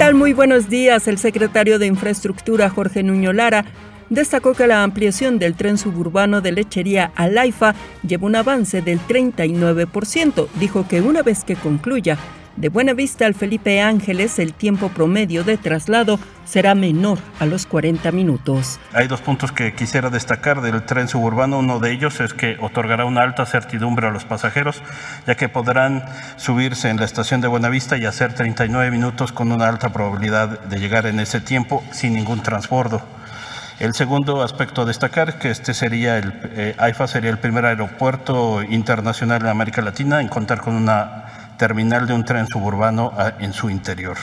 ¿Qué tal? Muy buenos días. El secretario de Infraestructura, Jorge Nuño Lara, destacó que la ampliación del tren suburbano de lechería a Laifa lleva un avance del 39%. Dijo que una vez que concluya, de Buena Vista al Felipe Ángeles, el tiempo promedio de traslado será menor a los 40 minutos. Hay dos puntos que quisiera destacar del tren suburbano. Uno de ellos es que otorgará una alta certidumbre a los pasajeros, ya que podrán subirse en la estación de Buenavista y hacer 39 minutos con una alta probabilidad de llegar en ese tiempo sin ningún transbordo. El segundo aspecto a destacar que este sería el eh, AIFA sería el primer aeropuerto internacional de América Latina en contar con una terminal de un tren suburbano ah, en su interior.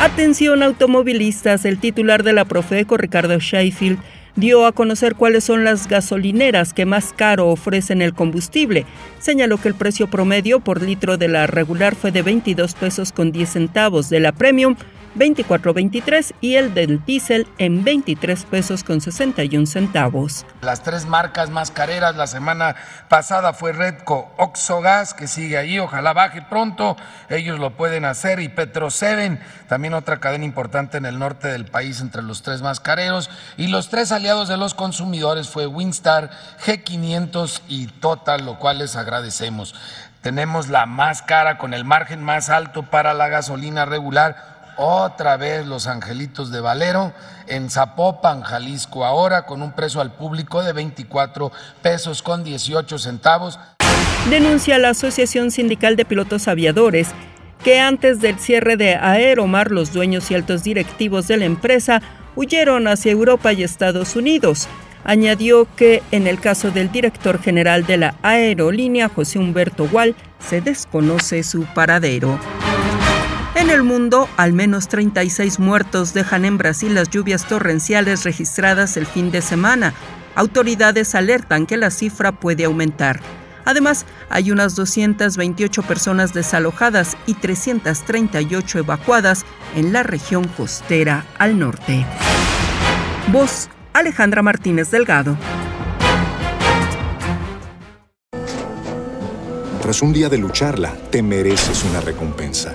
Atención automovilistas, el titular de la Profeco, Ricardo Sheffield, dio a conocer cuáles son las gasolineras que más caro ofrecen el combustible. Señaló que el precio promedio por litro de la regular fue de 22 pesos con 10 centavos, de la premium 24.23 y el del diésel en 23 pesos con 61 centavos. Las tres marcas más careras la semana pasada fue Redco Oxogas, que sigue ahí, ojalá baje pronto, ellos lo pueden hacer, y Petro Seven, también otra cadena importante en el norte del país entre los tres más careros, y los tres aliados de los consumidores fue Winstar, G500 y Total, lo cual les agradecemos. Tenemos la más cara con el margen más alto para la gasolina regular, otra vez los angelitos de Valero en Zapopan, Jalisco, ahora con un precio al público de 24 pesos con 18 centavos. Denuncia la Asociación Sindical de Pilotos Aviadores que antes del cierre de Aeromar los dueños y altos directivos de la empresa huyeron hacia Europa y Estados Unidos. Añadió que en el caso del director general de la aerolínea, José Humberto Gual, se desconoce su paradero. En el mundo, al menos 36 muertos dejan en Brasil las lluvias torrenciales registradas el fin de semana. Autoridades alertan que la cifra puede aumentar. Además, hay unas 228 personas desalojadas y 338 evacuadas en la región costera al norte. Voz Alejandra Martínez Delgado. Tras un día de lucharla, te mereces una recompensa